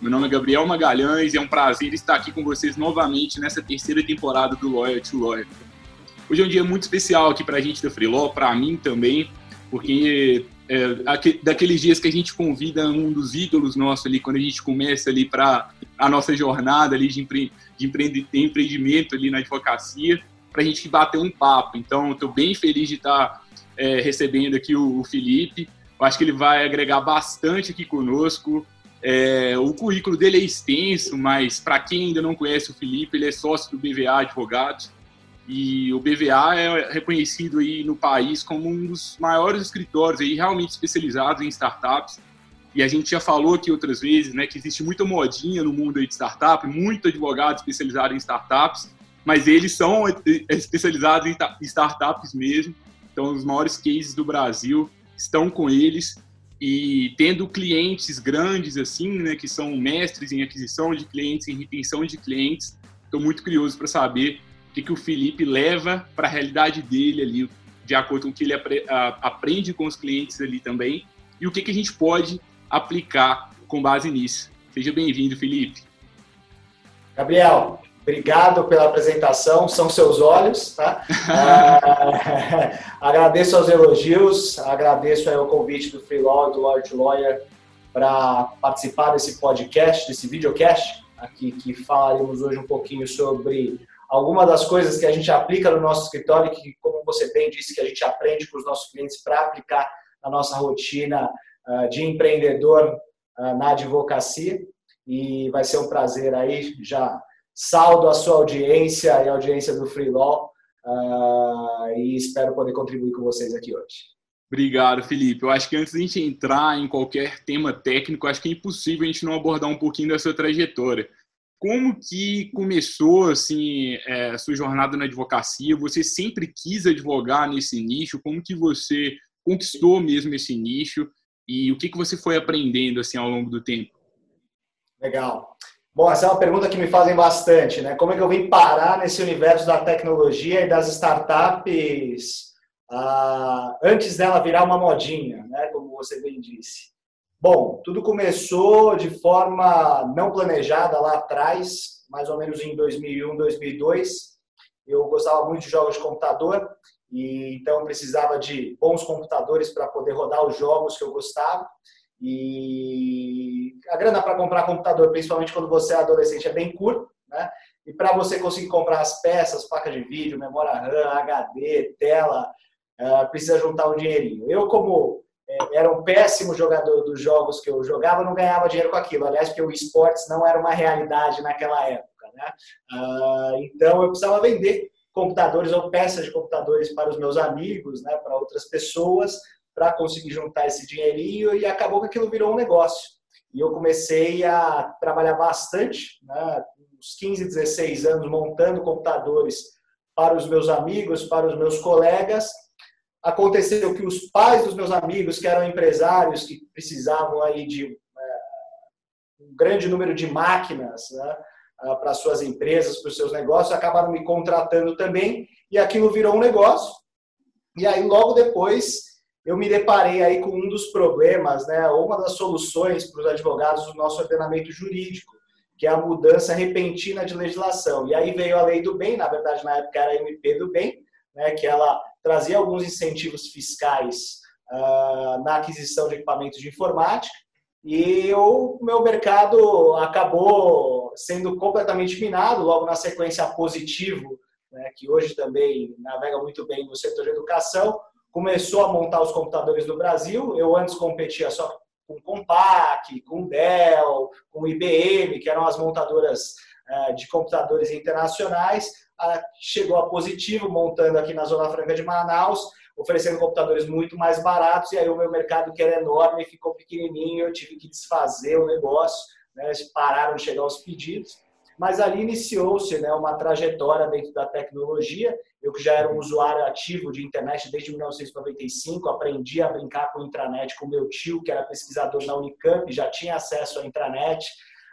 Meu nome é Gabriel Magalhães e é um prazer estar aqui com vocês novamente nessa terceira temporada do Lawyer to Lawyer. Hoje é um dia muito especial aqui para a gente da Freeló, para mim também, porque é daqueles dias que a gente convida um dos ídolos nossos ali, quando a gente começa ali para a nossa jornada ali de, empre, de empreendimento ali na advocacia, para a gente bater um papo. Então, estou bem feliz de estar é, recebendo aqui o, o Felipe. Eu acho que ele vai agregar bastante aqui conosco. É, o currículo dele é extenso, mas para quem ainda não conhece o Felipe, ele é sócio do BVA Advogados. E o BVA é reconhecido aí no país como um dos maiores escritórios aí realmente especializados em startups. E a gente já falou aqui outras vezes, né, que existe muita modinha no mundo aí de startup, muito advogado especializado em startups, mas eles são especializados em startups mesmo. Então, os maiores cases do Brasil estão com eles e tendo clientes grandes assim, né, que são mestres em aquisição de clientes, em retenção de clientes, estou muito curioso para saber o que, que o Felipe leva para a realidade dele ali, de acordo com o que ele apre aprende com os clientes ali também, e o que, que a gente pode aplicar com base nisso. Seja bem-vindo, Felipe. Gabriel, Obrigado pela apresentação, são seus olhos, tá? uh, agradeço aos elogios, agradeço o convite do Free Law e do to Lawyer para participar desse podcast, desse videocast, aqui que falaremos hoje um pouquinho sobre algumas das coisas que a gente aplica no nosso escritório e que, como você bem disse, que a gente aprende com os nossos clientes para aplicar na nossa rotina uh, de empreendedor uh, na advocacia. E vai ser um prazer aí já Saldo a sua audiência e a audiência do Free Law uh, e espero poder contribuir com vocês aqui hoje. Obrigado, Felipe. Eu acho que antes de a gente entrar em qualquer tema técnico, acho que é impossível a gente não abordar um pouquinho da sua trajetória. Como que começou assim é, a sua jornada na advocacia? Você sempre quis advogar nesse nicho? Como que você conquistou mesmo esse nicho? E o que que você foi aprendendo assim ao longo do tempo? Legal. Bom, essa é uma pergunta que me fazem bastante, né? Como é que eu vim parar nesse universo da tecnologia e das startups ah, antes dela virar uma modinha, né? Como você bem disse. Bom, tudo começou de forma não planejada lá atrás, mais ou menos em 2001, 2002. Eu gostava muito de jogos de computador e então precisava de bons computadores para poder rodar os jogos que eu gostava. E a grana para comprar computador, principalmente quando você é adolescente, é bem curta, né? E para você conseguir comprar as peças, placa de vídeo, memória RAM, HD, tela, uh, precisa juntar um dinheirinho. Eu, como é, era um péssimo jogador dos jogos que eu jogava, não ganhava dinheiro com aquilo. Aliás, porque o esportes não era uma realidade naquela época, né? Uh, então, eu precisava vender computadores ou peças de computadores para os meus amigos, né, para outras pessoas, para conseguir juntar esse dinheirinho e acabou que aquilo virou um negócio. E eu comecei a trabalhar bastante, né, uns 15, 16 anos, montando computadores para os meus amigos, para os meus colegas. Aconteceu que os pais dos meus amigos, que eram empresários, que precisavam aí de é, um grande número de máquinas né, para suas empresas, para os seus negócios, acabaram me contratando também, e aquilo virou um negócio. E aí, logo depois, eu me deparei aí com um dos problemas, né, uma das soluções para os advogados do nosso ordenamento jurídico, que é a mudança repentina de legislação. E aí veio a lei do bem, na verdade na época era a MP do bem, né, que ela trazia alguns incentivos fiscais uh, na aquisição de equipamentos de informática, e o meu mercado acabou sendo completamente minado, logo na sequência positivo, né, que hoje também navega muito bem no setor de educação, começou a montar os computadores no Brasil. Eu antes competia só com Compaq, com Dell, com IBM, que eram as montadoras eh, de computadores internacionais. Chegou a Positivo, montando aqui na Zona Franca de Manaus, oferecendo computadores muito mais baratos, e aí o meu mercado, que era enorme, ficou pequenininho, eu tive que desfazer o negócio, né? pararam de chegar os pedidos. Mas ali iniciou-se né, uma trajetória dentro da tecnologia. Eu que já era um usuário ativo de internet desde 1995, aprendi a brincar com intranet com meu tio, que era pesquisador na Unicamp, já tinha acesso à intranet,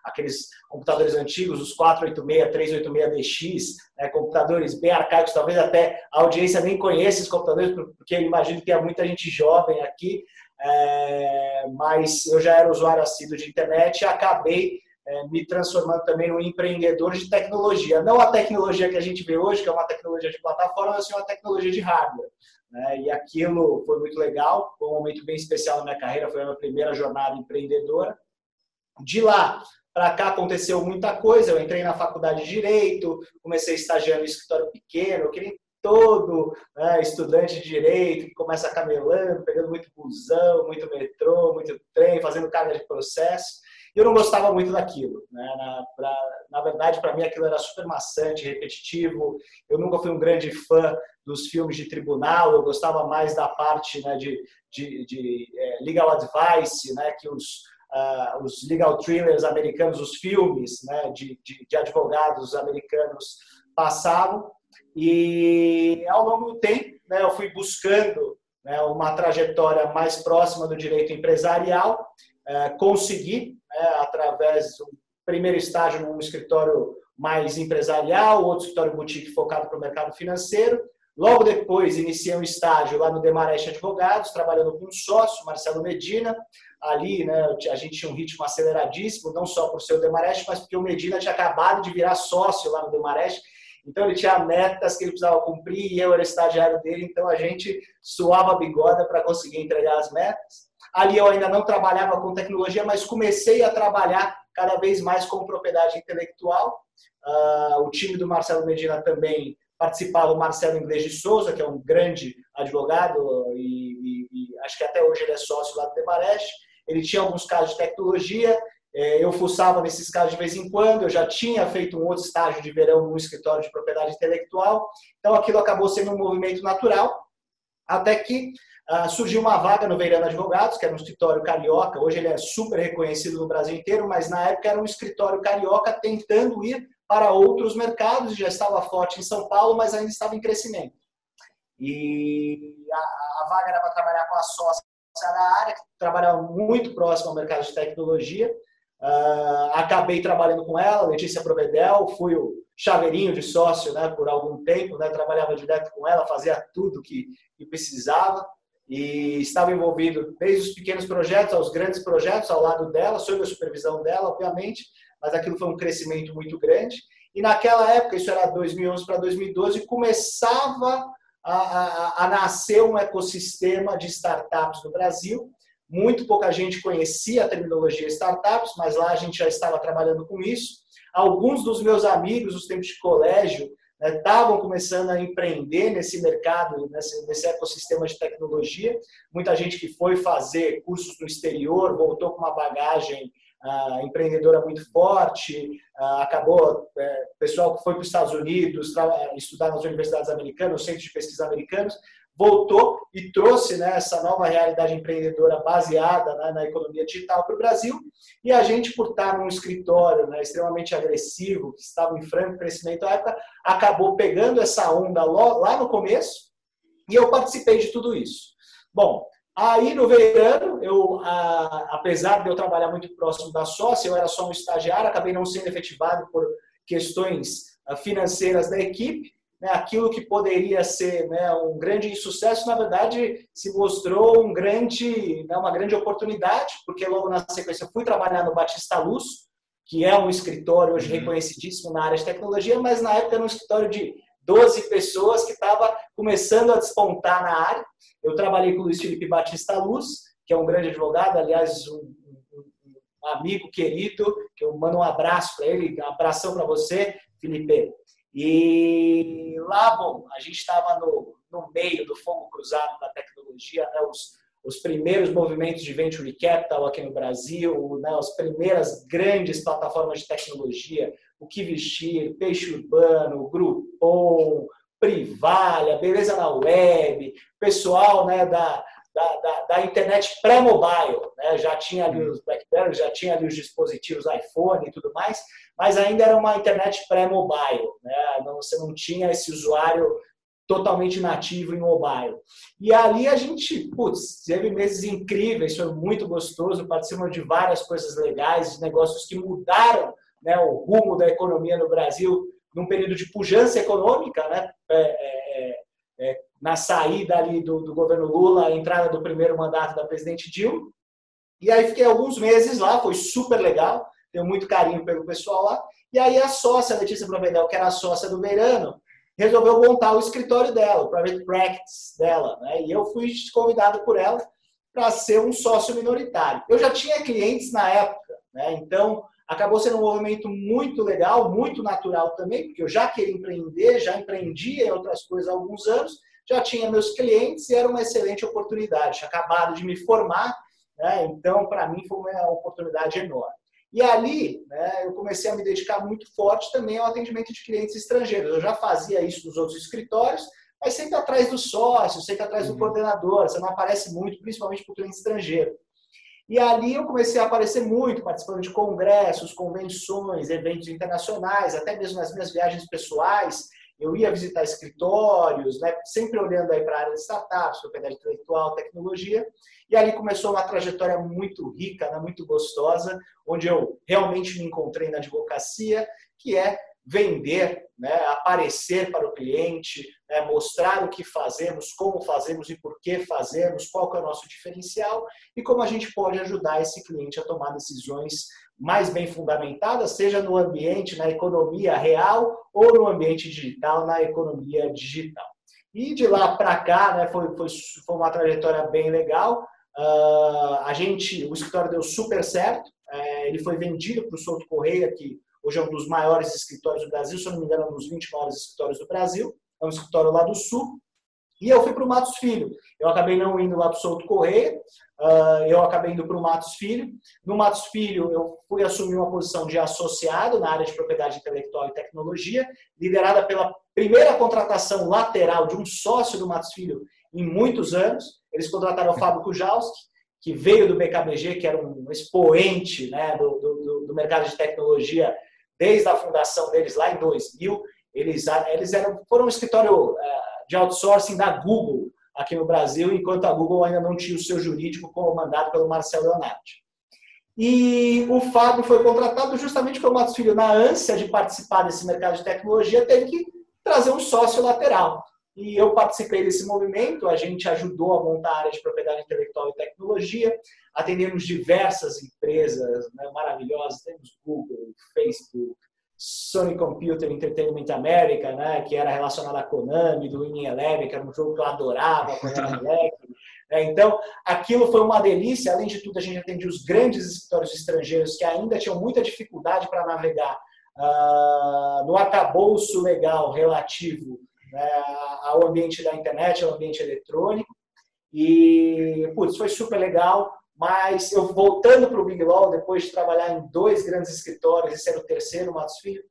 aqueles computadores antigos, os 486, 386DX, né, computadores bem arcaicos, talvez até a audiência nem conheça esses computadores, porque eu imagino que tem muita gente jovem aqui, é, mas eu já era usuário assíduo de internet e acabei é, me transformando também num empreendedor de tecnologia. Não a tecnologia que a gente vê hoje, que é uma tecnologia de plataforma, mas sim uma tecnologia de hardware. Né? E aquilo foi muito legal, foi um momento bem especial na minha carreira, foi a minha primeira jornada empreendedora. De lá para cá aconteceu muita coisa, eu entrei na faculdade de Direito, comecei estagiando em escritório pequeno, eu queria todo né, estudante de direito que começa camelando, pegando muito busão, muito metrô, muito trem, fazendo carga de processo. E eu não gostava muito daquilo. Né? Na, pra, na verdade, para mim aquilo era super maçante, repetitivo. Eu nunca fui um grande fã dos filmes de tribunal, eu gostava mais da parte né, de, de, de é, legal advice, né, que os, uh, os legal thrillers americanos, os filmes né, de, de, de advogados americanos passavam. E ao longo do tempo, né, eu fui buscando né, uma trajetória mais próxima do direito empresarial, é, consegui, né, através do primeiro estágio num escritório mais empresarial, outro escritório boutique focado para o mercado financeiro. Logo depois, iniciei um estágio lá no Demarest Advogados, trabalhando com um sócio, Marcelo Medina. Ali, né, a gente tinha um ritmo aceleradíssimo, não só por ser o Demarest, mas porque o Medina tinha acabado de virar sócio lá no Demarest então ele tinha metas que ele precisava cumprir e eu era estagiário dele, então a gente suava a bigoda para conseguir entregar as metas. Ali eu ainda não trabalhava com tecnologia, mas comecei a trabalhar cada vez mais com propriedade intelectual. Uh, o time do Marcelo Medina também participava o Marcelo Inglês de Souza, que é um grande advogado e, e, e acho que até hoje ele é sócio lá do Demarest. Ele tinha alguns casos de tecnologia é, eu fuçava nesses casos de vez em quando, eu já tinha feito um outro estágio de verão no escritório de propriedade intelectual, então aquilo acabou sendo um movimento natural, até que uh, surgiu uma vaga no Veirano Advogados, que era um escritório carioca, hoje ele é super reconhecido no Brasil inteiro, mas na época era um escritório carioca tentando ir para outros mercados, já estava forte em São Paulo, mas ainda estava em crescimento. E a, a vaga era para trabalhar com a sócia da área, que trabalhava muito próximo ao mercado de tecnologia, Uh, acabei trabalhando com ela, Letícia Provedel, fui o chaveirinho de sócio né, por algum tempo, né, trabalhava direto com ela, fazia tudo que, que precisava e estava envolvido desde os pequenos projetos aos grandes projetos ao lado dela, sob a supervisão dela, obviamente, mas aquilo foi um crescimento muito grande. E naquela época, isso era 2011 para 2012, começava a, a, a nascer um ecossistema de startups no Brasil muito pouca gente conhecia a terminologia startups, mas lá a gente já estava trabalhando com isso. Alguns dos meus amigos, os tempos de colégio, estavam né, começando a empreender nesse mercado, nesse, nesse, ecossistema de tecnologia. Muita gente que foi fazer cursos no exterior, voltou com uma bagagem ah, empreendedora muito forte, ah, acabou, é, pessoal que foi para os Estados Unidos, estudar nas universidades americanas, centros de pesquisa americanos, voltou e trouxe né, essa nova realidade empreendedora baseada né, na economia digital para o Brasil. E a gente, por estar num escritório né, extremamente agressivo, que estava em franco crescimento à época, acabou pegando essa onda lá no começo e eu participei de tudo isso. Bom, aí no verão, eu, a, apesar de eu trabalhar muito próximo da sócia, eu era só um estagiário, acabei não sendo efetivado por questões ah, financeiras da equipe, né, aquilo que poderia ser né, um grande insucesso, na verdade, se mostrou um grande, né, uma grande oportunidade, porque logo na sequência fui trabalhar no Batista Luz, que é um escritório hoje uhum. reconhecidíssimo na área de tecnologia, mas na época era um escritório de 12 pessoas que estava começando a despontar na área. Eu trabalhei com o Luiz Felipe Batista Luz, que é um grande advogado, aliás, um, um, um amigo querido, que eu mando um abraço para ele, um abração para você, Felipe. E lá, bom, a gente estava no, no meio do fogo cruzado da tecnologia, né, os, os primeiros movimentos de venture capital aqui no Brasil, né, as primeiras grandes plataformas de tecnologia, o que vestir, Peixe Urbano, Groupon, Privalha, Beleza na Web, pessoal né, da, da, da, da internet pré-mobile. Né? Já tinha ali os BlackBerry, já tinha ali os dispositivos iPhone e tudo mais, mas ainda era uma internet pré-mobile. Né? Você não tinha esse usuário totalmente nativo em mobile. E ali a gente, putz, teve meses incríveis, foi muito gostoso, participamos de várias coisas legais, negócios que mudaram né, o rumo da economia no Brasil num período de pujança econômica, né, é, é, é, é, na saída ali do, do, governo Lula, a entrada do primeiro mandato da presidente Dilma. E aí fiquei alguns meses lá, foi super legal, tenho muito carinho pelo pessoal lá. E aí a sócia, Letícia Provedel, que era a sócia do Verano, resolveu montar o escritório dela, o private practice dela. Né? E eu fui convidado por ela para ser um sócio minoritário. Eu já tinha clientes na época, né? então acabou sendo um movimento muito legal, muito natural também, porque eu já queria empreender, já empreendia em outras coisas há alguns anos, já tinha meus clientes e era uma excelente oportunidade. Tinha acabado de me formar, né? então para mim foi uma oportunidade enorme. E ali, né, eu comecei a me dedicar muito forte também ao atendimento de clientes estrangeiros. Eu já fazia isso nos outros escritórios, mas sempre atrás do sócio, sempre atrás do uhum. coordenador. Você não aparece muito, principalmente para o cliente estrangeiro. E ali eu comecei a aparecer muito, participando de congressos, convenções, eventos internacionais, até mesmo nas minhas viagens pessoais. Eu ia visitar escritórios, né, sempre olhando aí para a área de startups, propriedade intelectual, tecnologia. E ali começou uma trajetória muito rica, né, muito gostosa, onde eu realmente me encontrei na advocacia, que é vender, né, aparecer para o cliente, né, mostrar o que fazemos, como fazemos e por que fazemos, qual é o nosso diferencial e como a gente pode ajudar esse cliente a tomar decisões mais bem fundamentadas, seja no ambiente, na economia real ou no ambiente digital, na economia digital. E de lá para cá, né, foi, foi, foi uma trajetória bem legal. Uh, a gente, o escritório deu super certo. Uh, ele foi vendido para o Souto Correia, que hoje é um dos maiores escritórios do Brasil, se eu não me engano, é um dos 20 maiores escritórios do Brasil. É um escritório lá do Sul. E eu fui para o Matos Filho. Eu acabei não indo lá para o Souto Correia, uh, eu acabei indo para o Matos Filho. No Matos Filho, eu fui assumir uma posição de associado na área de propriedade intelectual e tecnologia, liderada pela primeira contratação lateral de um sócio do Matos Filho em muitos anos. Eles contrataram o Fábio Kujalski, que veio do BKBG, que era um expoente né, do, do, do mercado de tecnologia desde a fundação deles lá em 2000. Eles, eles eram, foram um escritório eh, de outsourcing da Google aqui no Brasil, enquanto a Google ainda não tinha o seu jurídico comandado pelo Marcelo Leonardi. E o Fábio foi contratado justamente pelo Matos Filho, na ânsia de participar desse mercado de tecnologia, teve que trazer um sócio lateral. E eu participei desse movimento, a gente ajudou a montar a área de propriedade intelectual e tecnologia, atendemos diversas empresas né, maravilhosas, temos Google, Facebook, Sony Computer Entertainment America, né, que era relacionada à Konami, do Winning Eleven, que era um jogo que eu adorava quando era moleque. É, então, aquilo foi uma delícia. Além de tudo, a gente atendia os grandes escritórios estrangeiros que ainda tinham muita dificuldade para navegar uh, no arcabouço legal relativo né, ao ambiente da internet, ao ambiente eletrônico. E, putz, foi super legal. Mas eu voltando para o Big Law, depois de trabalhar em dois grandes escritórios, esse era o terceiro, Matos Filho,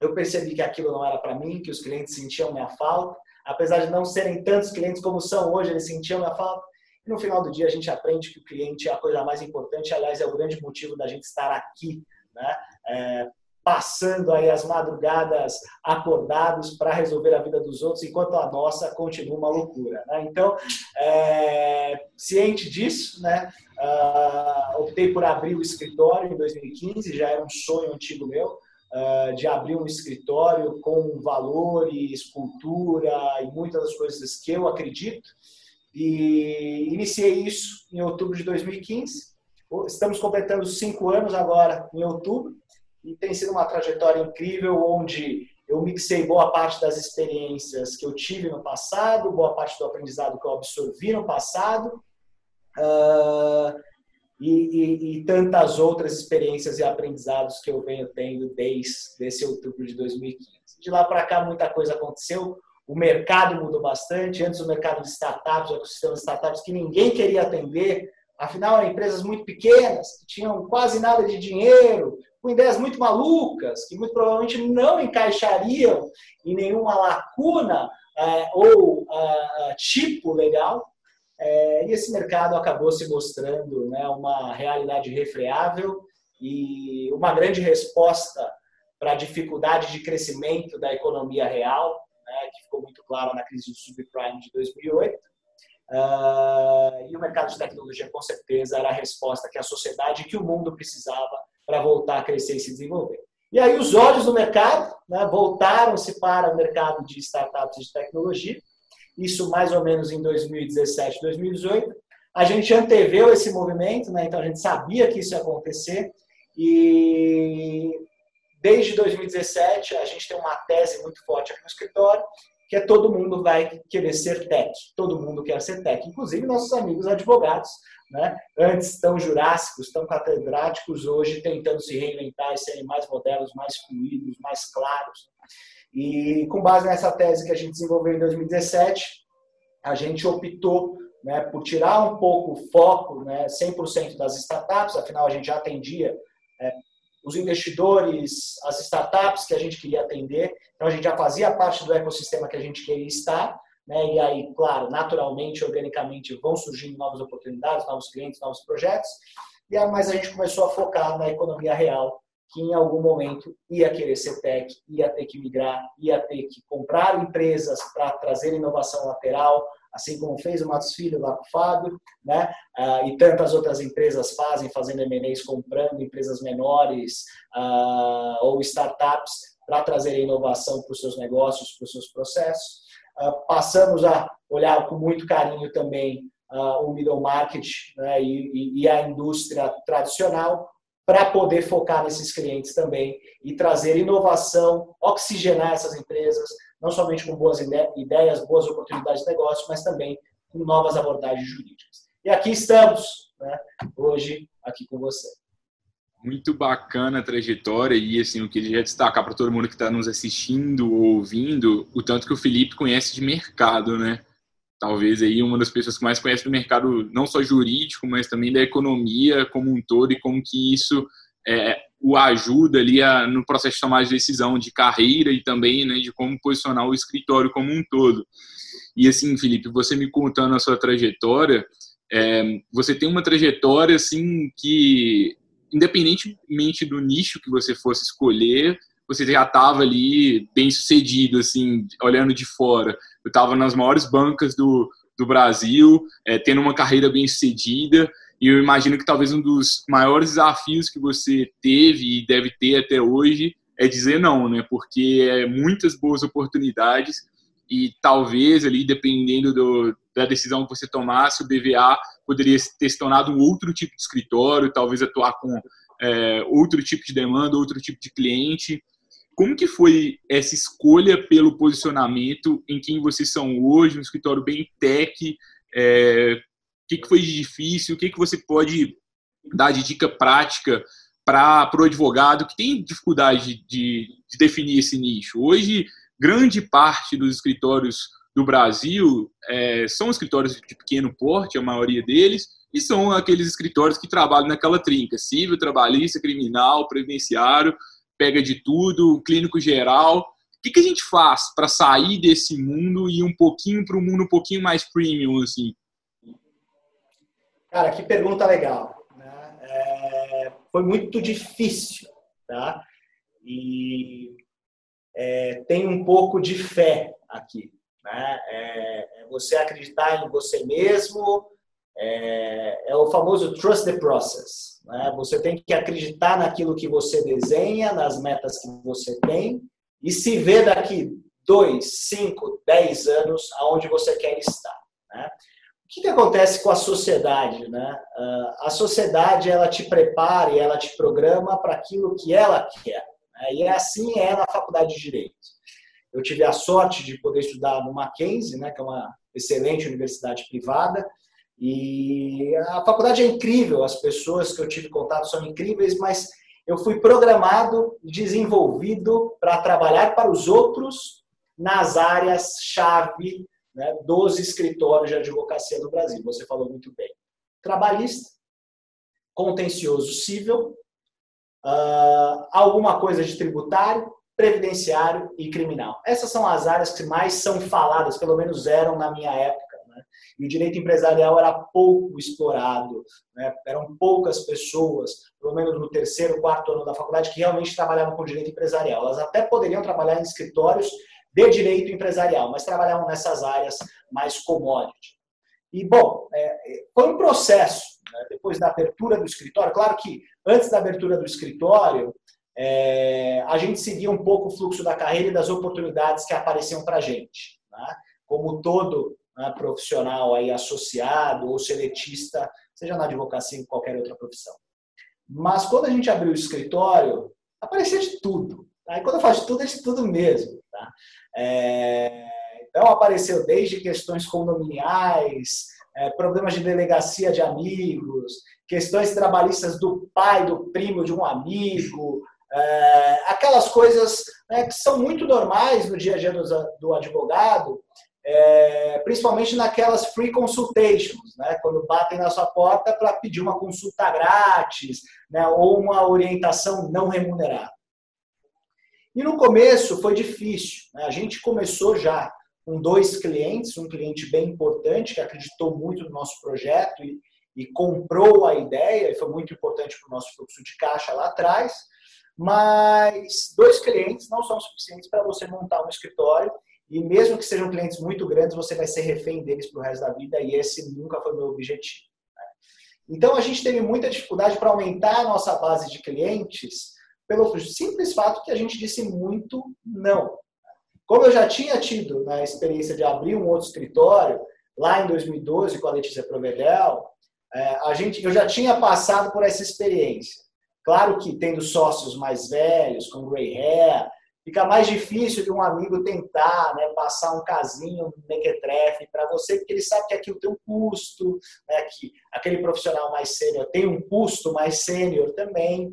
eu percebi que aquilo não era para mim, que os clientes sentiam minha falta. Apesar de não serem tantos clientes como são hoje, eles sentiam minha falta. E no final do dia a gente aprende que o cliente é a coisa mais importante, aliás, é o grande motivo da gente estar aqui, né? É, passando aí as madrugadas acordados para resolver a vida dos outros, enquanto a nossa continua uma loucura. Né? Então, é, ciente disso, né, uh, optei por abrir o escritório em 2015, já era um sonho antigo meu, uh, de abrir um escritório com valores, cultura e muitas das coisas que eu acredito. E iniciei isso em outubro de 2015. Estamos completando cinco anos agora em outubro e tem sido uma trajetória incrível onde eu mixei boa parte das experiências que eu tive no passado, boa parte do aprendizado que eu absorvi no passado uh, e, e, e, tantas outras experiências e aprendizados que eu venho tendo desde esse outubro de 2015. De lá para cá muita coisa aconteceu, o mercado mudou bastante. Antes o mercado de startups, o ecossistema de startups que ninguém queria atender, afinal eram empresas muito pequenas, que tinham quase nada de dinheiro, com ideias muito malucas, que muito provavelmente não encaixariam em nenhuma lacuna é, ou uh, tipo legal. É, e esse mercado acabou se mostrando né, uma realidade refreável e uma grande resposta para a dificuldade de crescimento da economia real, né, que ficou muito claro na crise do subprime de 2008. Uh, ah, e o mercado de tecnologia, com certeza, era a resposta que a sociedade que o mundo precisava para voltar a crescer e se desenvolver. E aí os olhos do mercado né, voltaram-se para o mercado de startups de tecnologia, isso mais ou menos em 2017, 2018. A gente anteveu esse movimento, né, então a gente sabia que isso ia acontecer, e desde 2017 a gente tem uma tese muito forte aqui no escritório, que é todo mundo vai querer ser tech, todo mundo quer ser tech, inclusive nossos amigos advogados, né? antes tão jurássicos, tão catedráticos, hoje tentando se reinventar e serem mais modernos, mais fluidos, mais claros. E com base nessa tese que a gente desenvolveu em 2017, a gente optou né, por tirar um pouco o foco, né, 100% das startups, afinal a gente já atendia é, os investidores, as startups que a gente queria atender, então a gente já fazia parte do ecossistema que a gente queria estar, né? E aí, claro, naturalmente, organicamente, vão surgindo novas oportunidades, novos clientes, novos projetos. E aí, mas a gente começou a focar na economia real, que em algum momento ia querer ser tech, ia ter que migrar, ia ter que comprar empresas para trazer inovação lateral, assim como fez o Matos Filho lá com o Fábio, né? Ah, e tantas outras empresas fazem, fazendo M&As, comprando empresas menores ah, ou startups para trazer inovação para os seus negócios, para os seus processos. Ah, passamos a olhar com muito carinho também uh, o middle market né, e, e, a indústria tradicional para poder focar nesses clientes também e trazer inovação, oxigenar essas empresas, não somente com boas ideias, boas oportunidades de negócio, mas também com novas abordagens jurídicas. E aqui estamos, né, hoje, aqui com você muito bacana a trajetória e assim eu queria destacar para todo mundo que está nos assistindo ou ouvindo o tanto que o Felipe conhece de mercado, né? Talvez aí uma das pessoas que mais conhece do mercado não só jurídico, mas também da economia como um todo e como que isso é, o ajuda ali a, no processo de tomar de decisão de carreira e também né, de como posicionar o escritório como um todo. E assim, Felipe, você me contando a sua trajetória, é, você tem uma trajetória assim que independentemente do nicho que você fosse escolher, você já estava ali bem sucedido, assim, olhando de fora. Eu estava nas maiores bancas do, do Brasil, é, tendo uma carreira bem sucedida, e eu imagino que talvez um dos maiores desafios que você teve e deve ter até hoje é dizer não, né? Porque é muitas boas oportunidades e talvez ali, dependendo do, da decisão que você tomasse, o BVA poderia ter se tornado um outro tipo de escritório, talvez atuar com é, outro tipo de demanda, outro tipo de cliente. Como que foi essa escolha pelo posicionamento em quem vocês são hoje, um escritório bem tech? É, o que, que foi de difícil? O que, que você pode dar de dica prática para o advogado que tem dificuldade de, de definir esse nicho? Hoje, grande parte dos escritórios do Brasil é, são escritórios de pequeno porte, a maioria deles, e são aqueles escritórios que trabalham naquela trinca, civil, trabalhista, criminal, previdenciário, pega de tudo, clínico geral. O que, que a gente faz para sair desse mundo e ir um pouquinho para um mundo um pouquinho mais premium, assim? Cara, que pergunta legal. Né? É, foi muito difícil, tá? E é, tem um pouco de fé aqui. Né? É, é você acreditar em você mesmo, é, é, o famoso trust the process. Né? Você tem que acreditar naquilo que você desenha, nas metas que você tem, e se ver daqui dois, cinco, dez anos aonde você quer estar. Né? O que, que acontece com a sociedade? Né? Uh, a sociedade ela te prepara e ela te programa para aquilo que ela quer. Né? E assim é na faculdade de Direito. Eu tive a sorte de poder estudar no Mackenzie, né, que é uma excelente universidade privada, e a faculdade é incrível, as pessoas que eu tive contato são incríveis, mas eu fui programado, desenvolvido para trabalhar para os outros nas áreas-chave né, dos escritórios de advocacia do Brasil. Você falou muito bem. Trabalhista, contencioso civil, uh, alguma coisa de tributário, previdenciário e criminal. Essas são as áreas que mais são faladas, pelo menos eram na minha época. Né? e o direito empresarial era pouco explorado, né? eram poucas pessoas, pelo menos no terceiro, quarto ano da faculdade, que realmente trabalhavam com direito empresarial. Elas até poderiam trabalhar em escritórios de direito empresarial, mas trabalhavam nessas áreas mais commodity. E, bom, é, foi um processo, né? depois da abertura do escritório, claro que antes da abertura do escritório, é, a gente seguia um pouco o fluxo da carreira e das oportunidades que apareciam para a gente. Né? Como todo né, profissional aí associado ou seletista, seja na advocacia ou qualquer outra profissão. Mas quando a gente abriu o escritório, aparecia de tudo. Tá? E quando eu falo de tudo, é de tudo mesmo. Tá? É, então apareceu desde questões condominiais, é, problemas de delegacia de amigos, questões trabalhistas do pai, do primo de um amigo, é, aquelas coisas né, que são muito normais no dia a dia do, do advogado, é, principalmente naquelas free consultations, né, quando batem na sua porta para pedir uma consulta grátis né, ou uma orientação não remunerada. E no começo foi difícil. Né, a gente começou já com dois clientes, um cliente bem importante que acreditou muito no nosso projeto e, e comprou a ideia, e foi muito importante para o nosso fluxo de caixa lá atrás. Mas dois clientes não são suficientes para você montar um escritório e mesmo que sejam clientes muito grandes, você vai ser refém deles para o resto da vida e esse nunca foi meu objetivo. Né? Então a gente teve muita dificuldade para aumentar a nossa base de clientes pelo simples fato que a gente disse muito não. Como eu já tinha tido na experiência de abrir um outro escritório, lá em 2012 com a Letícia Provedel, é, a gente, eu já tinha passado por essa experiência. Claro que tendo sócios mais velhos, com gray hair, fica mais difícil de um amigo tentar né, passar um casinho, um mequetrefe para você, porque ele sabe que aquilo tem um custo, né, que aquele profissional mais sênior tem um custo mais sênior também.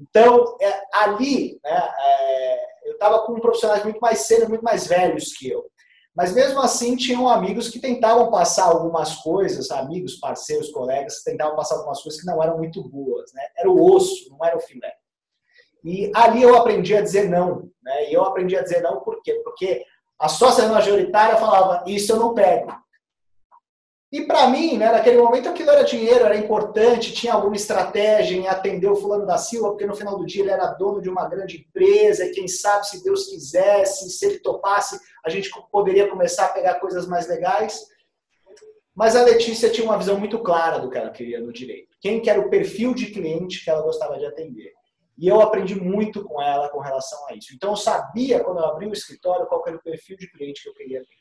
Então, é, ali, né, é, eu estava com profissionais muito mais sênior, muito mais velhos que eu. Mas mesmo assim, tinham amigos que tentavam passar algumas coisas, amigos, parceiros, colegas, tentavam passar algumas coisas que não eram muito boas. Né? Era o osso, não era o filé. E ali eu aprendi a dizer não. Né? E eu aprendi a dizer não por quê? Porque a sócia majoritária falava, isso eu não pego. E para mim, né, naquele momento aquilo era dinheiro, era importante, tinha alguma estratégia em atender o fulano da Silva, porque no final do dia ele era dono de uma grande empresa, e quem sabe se Deus quisesse, se ele topasse, a gente poderia começar a pegar coisas mais legais. Mas a Letícia tinha uma visão muito clara do que ela queria no direito. Quem que era o perfil de cliente que ela gostava de atender. E eu aprendi muito com ela com relação a isso. Então eu sabia, quando eu abri o escritório, qual era o perfil de cliente que eu queria ter.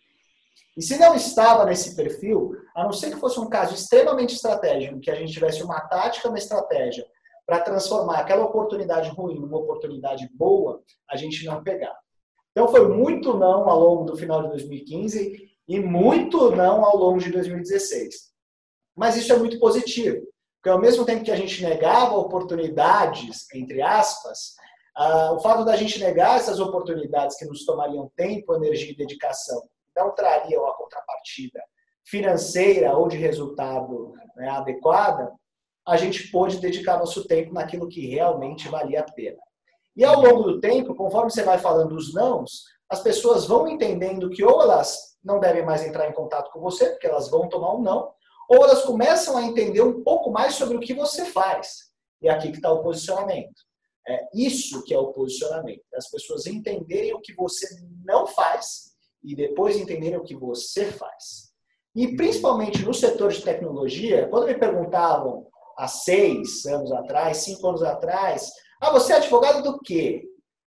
E se não estava nesse perfil, a não ser que fosse um caso extremamente estratégico, que a gente tivesse uma tática, uma estratégia para transformar aquela oportunidade ruim numa oportunidade boa, a gente não pegava. Então foi muito não ao longo do final de 2015 e muito não ao longo de 2016. Mas isso é muito positivo, porque ao mesmo tempo que a gente negava oportunidades, entre aspas, uh, o fato da gente negar essas oportunidades que nos tomariam tempo, energia e dedicação não trariam a contrapartida financeira ou de resultado né, adequada, a gente pôde dedicar nosso tempo naquilo que realmente valia a pena. E ao longo do tempo, conforme você vai falando os nãos, as pessoas vão entendendo que ou elas não devem mais entrar em contato com você, porque elas vão tomar um não, ou elas começam a entender um pouco mais sobre o que você faz. E é aqui que está o posicionamento. É isso que é o posicionamento. As pessoas entenderem o que você não faz e depois entenderem o que você faz. E principalmente no setor de tecnologia, quando me perguntavam há seis anos atrás, cinco anos atrás, ah, você é advogado do quê?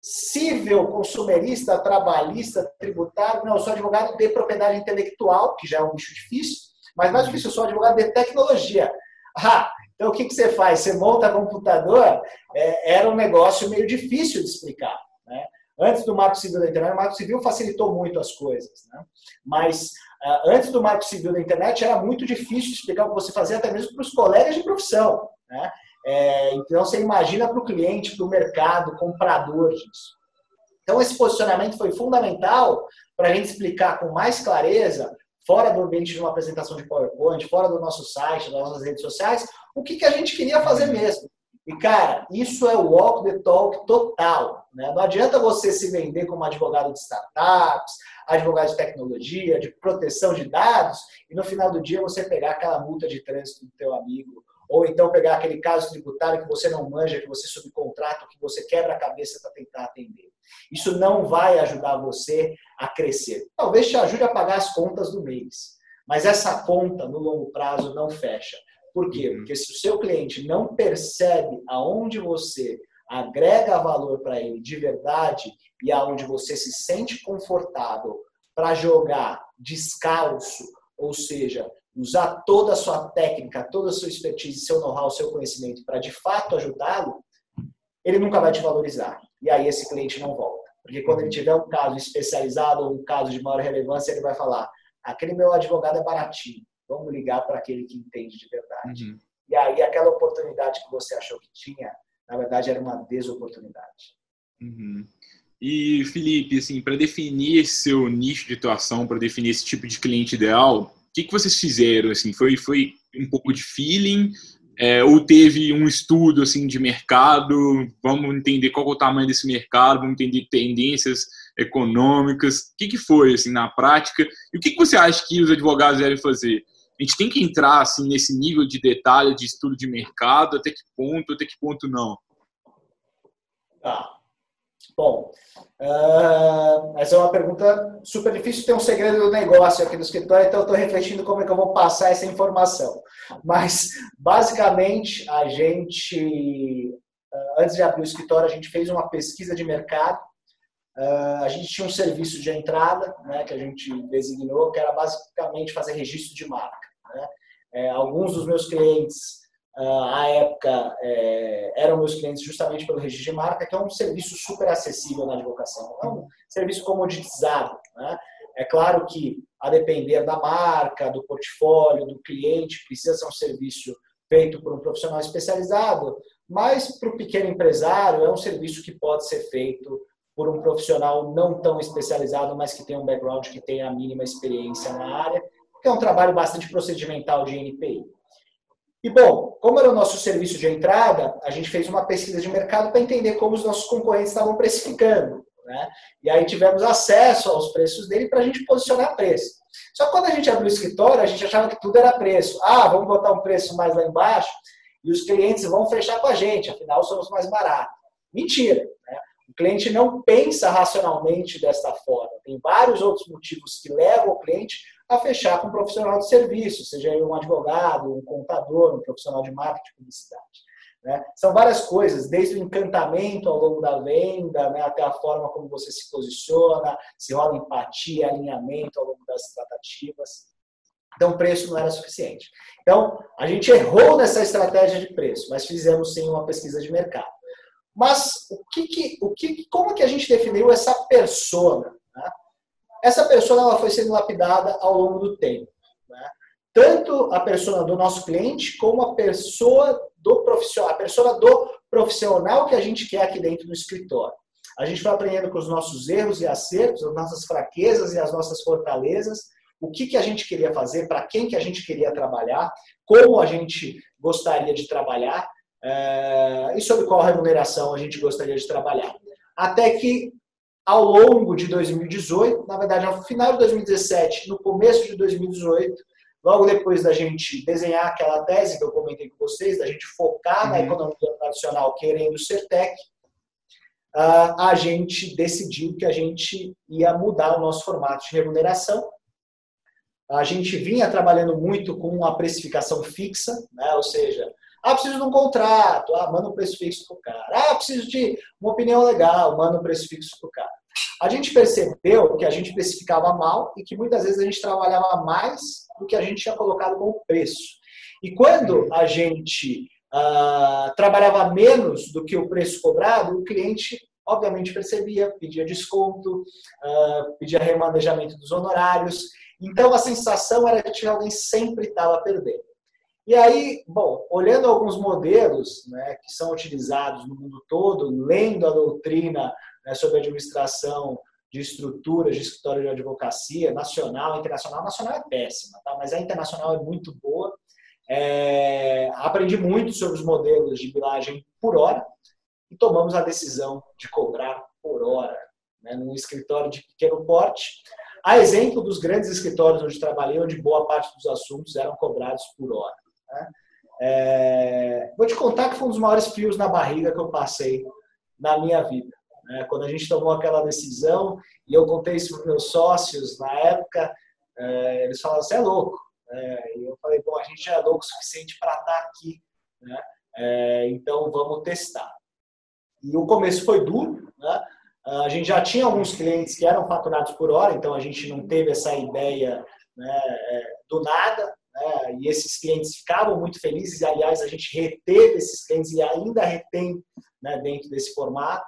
Civil, consumerista, trabalhista, tributário? Não, eu sou advogado de propriedade intelectual, que já é um bicho difícil, mas mais difícil, eu sou advogado de tecnologia. Ah, então o que, que você faz? Você monta computador? É, era um negócio meio difícil de explicar. Né? Antes do Marco Civil da Internet, o Marco Civil facilitou muito as coisas, né? Mas uh, antes do Marco Civil da Internet era muito difícil explicar o que você fazia até mesmo para os colegas de profissão, né? É, então você imagina para o cliente, para o mercado, comprador disso. Então esse posicionamento foi fundamental para a gente explicar com mais clareza, fora do ambiente de uma apresentação de PowerPoint, fora do nosso site, das nossas redes sociais, o que, que a gente queria fazer mesmo. E, cara, isso é o walk the talk total. Né? Não adianta você se vender como advogado de startups, advogado de tecnologia, de proteção de dados, e no final do dia você pegar aquela multa de trânsito do teu amigo, ou então pegar aquele caso tributário que você não manja, que você subcontrata, que você quebra a cabeça para tentar atender. Isso não vai ajudar você a crescer. Talvez te ajude a pagar as contas do mês, mas essa conta no longo prazo não fecha. Por quê? Uhum. Porque se o seu cliente não percebe aonde você agrega valor para ele de verdade e aonde você se sente confortável para jogar descalço, ou seja, usar toda a sua técnica, toda a sua expertise, seu know-how, seu conhecimento para de fato ajudá-lo, ele nunca vai te valorizar. E aí esse cliente não volta. Porque quando ele tiver um caso especializado ou um caso de maior relevância, ele vai falar: aquele meu advogado é baratinho, vamos ligar para aquele que entende de verdade. Uhum. E aí aquela oportunidade que você achou que tinha, na verdade era uma desoportunidade. Uhum. E Felipe, assim, para definir seu nicho de atuação, para definir esse tipo de cliente ideal, o que, que vocês fizeram? Assim, foi, foi um pouco de feeling? É, ou teve um estudo assim de mercado, vamos entender qual é o tamanho desse mercado, vamos entender tendências econômicas, o que, que foi assim na prática e o que, que você acha que os advogados devem fazer? A gente tem que entrar assim nesse nível de detalhe de estudo de mercado, até que ponto, até que ponto não? Tá. Bom, uh, essa é uma pergunta super difícil. Tem um segredo do negócio aqui no escritório, então eu estou refletindo como é que eu vou passar essa informação. Mas, basicamente, a gente, uh, antes de abrir o escritório, a gente fez uma pesquisa de mercado. Uh, a gente tinha um serviço de entrada, né, que a gente designou, que era basicamente fazer registro de marca. Né? É, alguns dos meus clientes ah, à época é, eram meus clientes justamente pelo registro de marca, que é um serviço super acessível na advocação. É um serviço comoditizado. Né? É claro que, a depender da marca, do portfólio, do cliente, precisa ser um serviço feito por um profissional especializado, mas para o pequeno empresário é um serviço que pode ser feito por um profissional não tão especializado, mas que tem um background, que tem a mínima experiência na área, que é um trabalho bastante procedimental de NPI. E, bom, como era o nosso serviço de entrada, a gente fez uma pesquisa de mercado para entender como os nossos concorrentes estavam precificando. Né? E aí tivemos acesso aos preços dele para a gente posicionar preço. Só que quando a gente abriu o escritório, a gente achava que tudo era preço. Ah, vamos botar um preço mais lá embaixo e os clientes vão fechar com a gente, afinal somos mais baratos. Mentira. Né? O cliente não pensa racionalmente desta forma. Tem vários outros motivos que levam o cliente a fechar com um profissional de serviço, seja um advogado, um contador, um profissional de marketing publicidade. Né? São várias coisas, desde o encantamento ao longo da venda, né, até a forma como você se posiciona, se rola empatia, alinhamento ao longo das tratativas. Então, preço não era suficiente. Então, a gente errou nessa estratégia de preço, mas fizemos sim uma pesquisa de mercado. Mas o que, que o que, como que a gente definiu essa persona? Essa persona ela foi sendo lapidada ao longo do tempo. Né? Tanto a persona do nosso cliente, como a pessoa do profissional, a persona do profissional que a gente quer aqui dentro do escritório. A gente foi aprendendo com os nossos erros e acertos, as nossas fraquezas e as nossas fortalezas, o que, que a gente queria fazer, para quem que a gente queria trabalhar, como a gente gostaria de trabalhar é, e sobre qual remuneração a gente gostaria de trabalhar. Até que ao longo de 2018, na verdade, no final de 2017, no começo de 2018, logo depois da gente desenhar aquela tese que eu comentei com vocês, da gente focar uhum. na economia tradicional querendo ser tech, a gente decidiu que a gente ia mudar o nosso formato de remuneração. A gente vinha trabalhando muito com a precificação fixa, né? ou seja, ah, preciso de um contrato, ah, manda um preço fixo para o cara. Ah, preciso de uma opinião legal, manda um preço fixo para o cara. A gente percebeu que a gente especificava mal e que muitas vezes a gente trabalhava mais do que a gente tinha colocado como preço. E quando a gente uh, trabalhava menos do que o preço cobrado, o cliente obviamente percebia, pedia desconto, uh, pedia remanejamento dos honorários. Então a sensação era que alguém sempre estava perdendo. E aí, bom, olhando alguns modelos né, que são utilizados no mundo todo, lendo a doutrina né, sobre administração de estruturas de escritório de advocacia, nacional, internacional, nacional é péssima, tá? mas a internacional é muito boa. É, aprendi muito sobre os modelos de bilagem por hora e tomamos a decisão de cobrar por hora, né, num escritório de pequeno porte. A exemplo dos grandes escritórios onde trabalhei, onde boa parte dos assuntos eram cobrados por hora. Né? É, vou te contar que foi um dos maiores fios na barriga que eu passei na minha vida. Né? Quando a gente tomou aquela decisão, e eu contei isso para meus sócios na época, é, eles falaram: você é louco. É, e eu falei: bom, a gente já é louco o suficiente para estar aqui, né? É, então vamos testar. E o começo foi duro, né? A gente já tinha alguns clientes que eram faturados por hora, então a gente não teve essa ideia né, é, do nada, né? e esses clientes ficavam muito felizes, e aliás a gente reteve esses clientes e ainda retém né, dentro desse formato.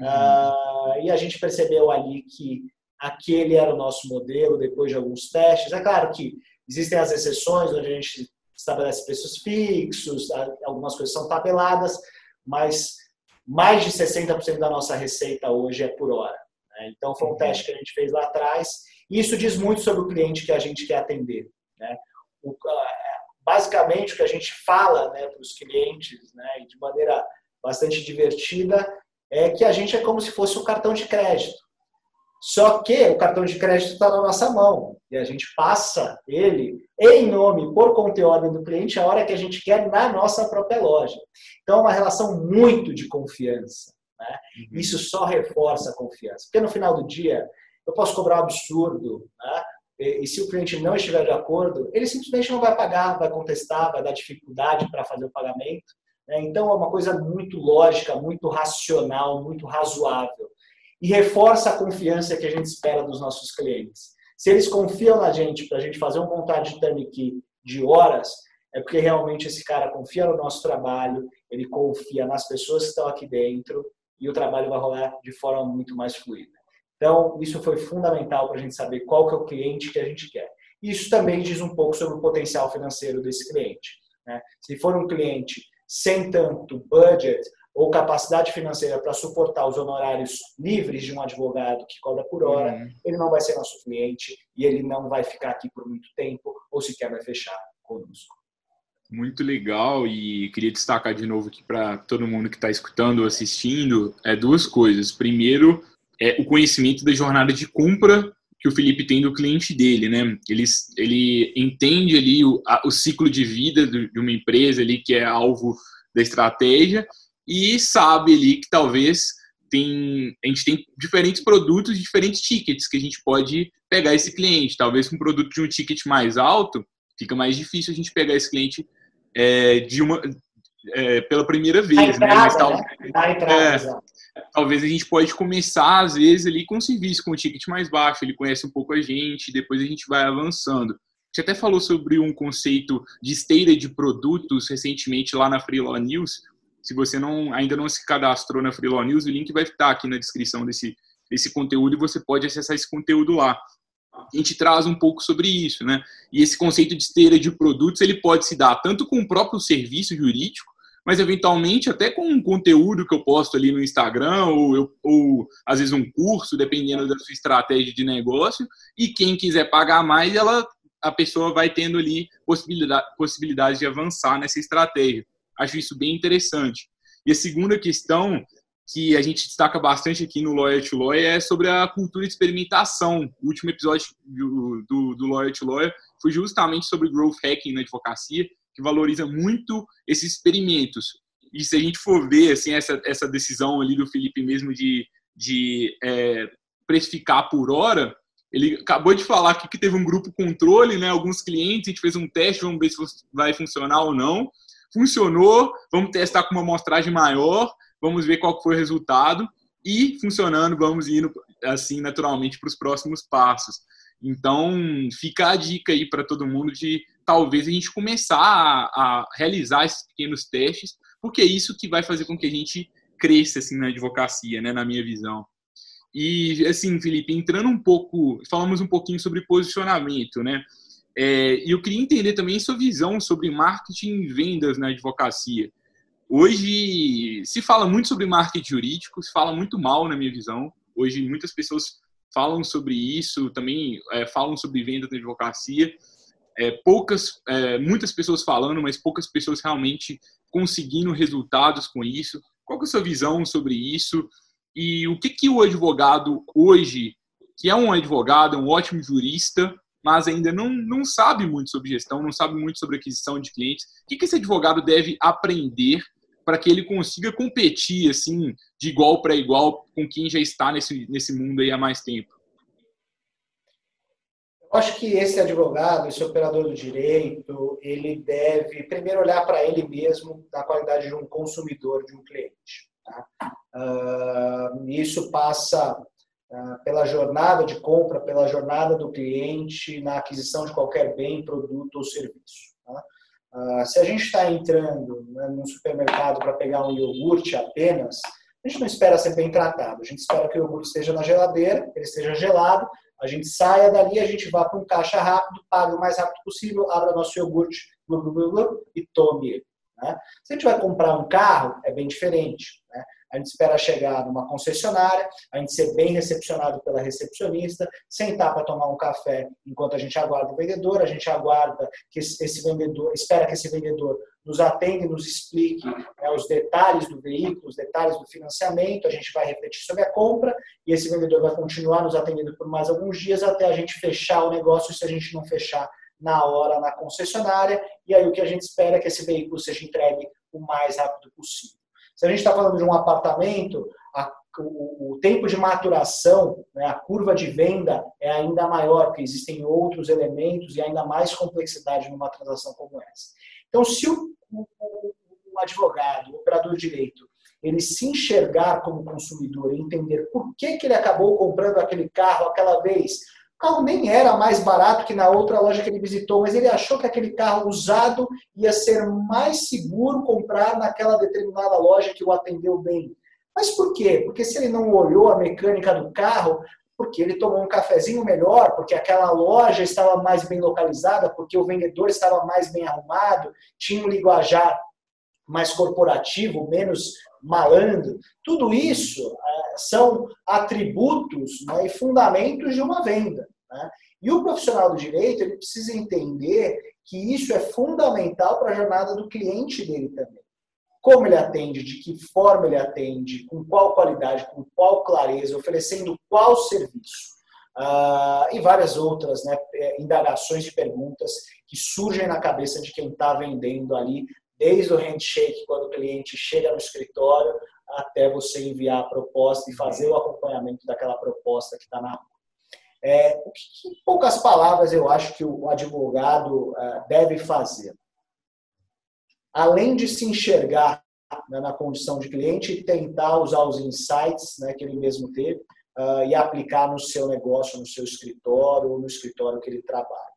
Uhum. Uh, e a gente percebeu ali que aquele era o nosso modelo depois de alguns testes. É claro que existem as exceções onde a gente estabelece preços fixos, algumas coisas são tabeladas, mas mais de 60% da nossa receita hoje é por hora. Né? Então, foi um uhum. teste que a gente fez lá atrás. E isso diz muito sobre o cliente que a gente quer atender. Né? Basicamente, o que a gente fala né, para os clientes, né, de maneira bastante divertida, é que a gente é como se fosse um cartão de crédito. Só que o cartão de crédito está na nossa mão e a gente passa ele em nome, por conta ordem do cliente, a hora que a gente quer na nossa própria loja. Então, é uma relação muito de confiança. Né? Uhum. Isso só reforça a confiança. Porque no final do dia, eu posso cobrar um absurdo, né? E, e se o cliente não estiver de acordo, ele simplesmente não vai pagar, vai contestar, vai dar dificuldade para fazer o pagamento. Né? Então, é uma coisa muito lógica, muito racional, muito razoável e reforça a confiança que a gente espera dos nossos clientes. Se eles confiam na gente para a gente fazer um contrato de turnkey de horas, é porque realmente esse cara confia no nosso trabalho, ele confia nas pessoas que estão aqui dentro e o trabalho vai rolar de forma muito mais fluida. Então, isso foi fundamental para a gente saber qual que é o cliente que a gente quer. Isso também diz um pouco sobre o potencial financeiro desse cliente. Né? Se for um cliente sem tanto budget, ou capacidade financeira para suportar os honorários livres de um advogado que cobra por hora, uhum. ele não vai ser nosso cliente e ele não vai ficar aqui por muito tempo ou sequer vai fechar conosco. Muito legal e queria destacar de novo aqui para todo mundo que está escutando ou assistindo é duas coisas. Primeiro, é o conhecimento da jornada de compra que o Felipe tem do cliente dele, né? Ele, ele entende ali o, a, o ciclo de vida de uma empresa ali que é alvo da estratégia e sabe ali que talvez tem, a gente tem diferentes produtos, diferentes tickets que a gente pode pegar esse cliente. Talvez com um produto de um ticket mais alto, fica mais difícil a gente pegar esse cliente é, de uma é, pela primeira vez, né? entrada? Mas tal, né? entrada, é, talvez a gente pode começar às vezes ali com um serviço com um ticket mais baixo, ele conhece um pouco a gente, depois a gente vai avançando. A gente até falou sobre um conceito de esteira de produtos recentemente lá na Freelaw News, se você não, ainda não se cadastrou na Freelaw News, o link vai estar aqui na descrição desse, desse conteúdo e você pode acessar esse conteúdo lá. A gente traz um pouco sobre isso, né? E esse conceito de esteira de produtos, ele pode se dar tanto com o próprio serviço jurídico, mas eventualmente até com um conteúdo que eu posto ali no Instagram, ou, eu, ou às vezes um curso, dependendo da sua estratégia de negócio, e quem quiser pagar mais, ela, a pessoa vai tendo ali possibilidade, possibilidade de avançar nessa estratégia. Acho isso bem interessante. E a segunda questão que a gente destaca bastante aqui no Lawyer to Lawyer é sobre a cultura de experimentação. O último episódio do, do, do Lawyer to Lawyer foi justamente sobre growth hacking na advocacia, que valoriza muito esses experimentos. E se a gente for ver assim, essa, essa decisão ali do Felipe mesmo de, de é, precificar por hora, ele acabou de falar que teve um grupo controle, né, alguns clientes, a gente fez um teste, vamos ver se vai funcionar ou não funcionou, vamos testar com uma amostragem maior, vamos ver qual foi o resultado e funcionando, vamos indo assim naturalmente para os próximos passos. Então, fica a dica aí para todo mundo de talvez a gente começar a, a, realizar esses pequenos testes, porque é isso que vai fazer com que a gente cresça assim na advocacia, né, na minha visão. E assim, Felipe, entrando um pouco, falamos um pouquinho sobre posicionamento, né? É, eu queria entender também sua visão sobre marketing e vendas na advocacia. Hoje se fala muito sobre marketing jurídico, se fala muito mal, na minha visão. Hoje muitas pessoas falam sobre isso, também é, falam sobre vendas na advocacia. É, poucas, é, muitas pessoas falando, mas poucas pessoas realmente conseguindo resultados com isso. Qual é a sua visão sobre isso? E o que, que o advogado hoje, que é um advogado, um ótimo jurista, mas ainda não, não sabe muito sobre gestão, não sabe muito sobre aquisição de clientes, o que, que esse advogado deve aprender para que ele consiga competir assim de igual para igual com quem já está nesse, nesse mundo aí há mais tempo? Acho que esse advogado, esse operador do direito, ele deve primeiro olhar para ele mesmo na qualidade de um consumidor, de um cliente. Tá? Uh, isso passa uh, pela jornada de compra, pela jornada do cliente na aquisição de qualquer bem, produto ou serviço. Tá? Uh, se a gente está entrando né, num supermercado para pegar um iogurte apenas, a gente não espera ser bem tratado. A gente espera que o iogurte esteja na geladeira, ele esteja gelado, a gente saia dali, a gente vá para um caixa rápido, pague o mais rápido possível, abra nosso iogurte blu, blu, blu, e tome ele. Né? Se a gente vai comprar um carro, é bem diferente. Né? A gente espera chegar numa concessionária, a gente ser bem recepcionado pela recepcionista, sentar para tomar um café enquanto a gente aguarda o vendedor, a gente aguarda que esse vendedor, espera que esse vendedor nos atenda e nos explique né, os detalhes do veículo, os detalhes do financiamento, a gente vai refletir sobre a compra e esse vendedor vai continuar nos atendendo por mais alguns dias até a gente fechar o negócio, se a gente não fechar na hora na concessionária, e aí o que a gente espera é que esse veículo seja entregue o mais rápido possível. Se a gente está falando de um apartamento, a, o, o, tempo de maturação, né, a curva de venda é ainda maior, porque existem outros elementos e ainda mais complexidade numa transação como essa. Então, se o, o, o advogado, o operador de direito, ele se enxergar como consumidor e entender por que, que ele acabou comprando aquele carro aquela vez, carro nem era mais barato que na outra loja que ele visitou, mas ele achou que aquele carro usado ia ser mais seguro comprar naquela determinada loja que o atendeu bem. Mas por quê? Porque se ele não olhou a mecânica do carro, porque ele tomou um cafezinho melhor, porque aquela loja estava mais bem localizada, porque o vendedor estava mais bem arrumado, tinha um linguajar mais corporativo, menos malandro. Tudo isso é, são atributos né, e fundamentos de uma venda. Né? E o profissional do direito ele precisa entender que isso é fundamental para a jornada do cliente dele também. Como ele atende, de que forma ele atende, com qual qualidade, com qual clareza, oferecendo qual serviço. Uh, e várias outras né, é, indagações e perguntas que surgem na cabeça de quem está vendendo ali, desde o handshake, quando o cliente chega no escritório, até você enviar a proposta e fazer o acompanhamento daquela proposta que está na rua. É, em poucas palavras, eu acho que o advogado uh, deve fazer? Além de se enxergar né, na condição de cliente tentar usar os insights né, que ele mesmo teve uh, e aplicar no seu negócio, no seu escritório ou no escritório que ele trabalha.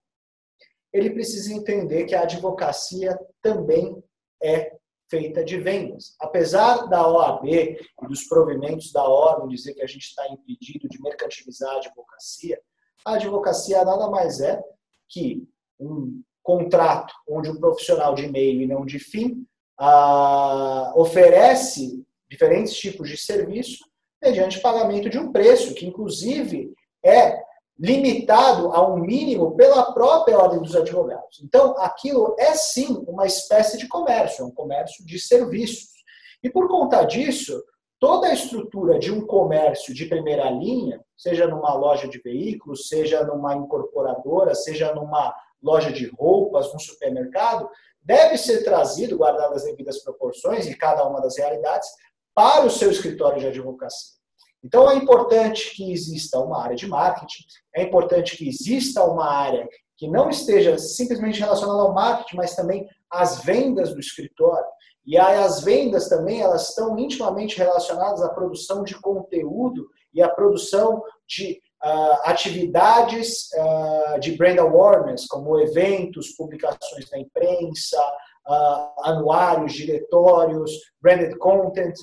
Ele precisa entender que a advocacia também é feita de vendas. Apesar da OAB e dos provimentos da ordem dizer que a gente está impedido de mercantilizar a advocacia, a advocacia nada mais é que um contrato onde um profissional de meio e não de fim ah, oferece diferentes tipos de serviço mediante pagamento de um preço, que inclusive é limitado a um mínimo pela própria ordem dos advogados. Então, aquilo é sim uma espécie de comércio, é um comércio de serviços. E por conta disso, toda a estrutura de um comércio de primeira linha, seja numa loja de veículos, seja numa incorporadora, seja numa loja de roupas, num supermercado, deve ser trazido, guardadas as devidas proporções e cada uma das realidades, para o seu escritório de advocacia. Então, é importante que exista uma área de marketing, é importante que exista uma área que não esteja simplesmente relacionada ao marketing, mas também às vendas do escritório. E aí, as vendas também elas estão intimamente relacionadas à produção de conteúdo e à produção de atividades uh, de brand awareness, como eventos, publicações na imprensa, uh, anuários, diretórios, branded content,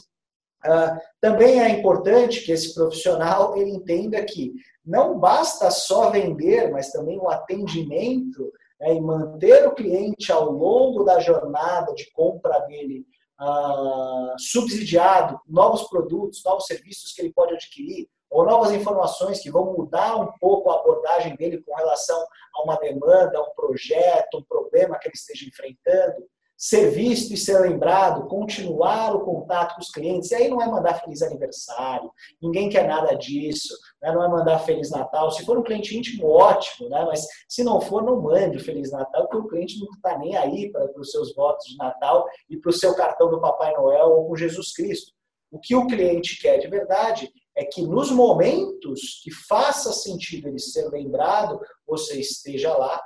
também é importante que esse profissional ele entenda que não basta só vender, mas também o atendimento né, e manter o cliente ao longo da jornada de compra dele uh, subsidiado, novos produtos, novos serviços que ele pode adquirir, ou novas informações que vão mudar um pouco a abordagem dele com relação a uma demanda, um projeto, um problema que ele esteja enfrentando, ser visto e ser lembrado, continuar o contato com os clientes. E aí não é mandar feliz aniversário, ninguém quer nada disso, né? não é mandar feliz Natal. Se for um cliente íntimo, ótimo, né? mas se não for, não mande feliz Natal, porque o cliente não está nem aí para os seus votos de Natal e para o seu cartão do Papai Noel ou com Jesus Cristo. O que o cliente quer de verdade é que nos momentos que faça sentido ele ser lembrado, você esteja lá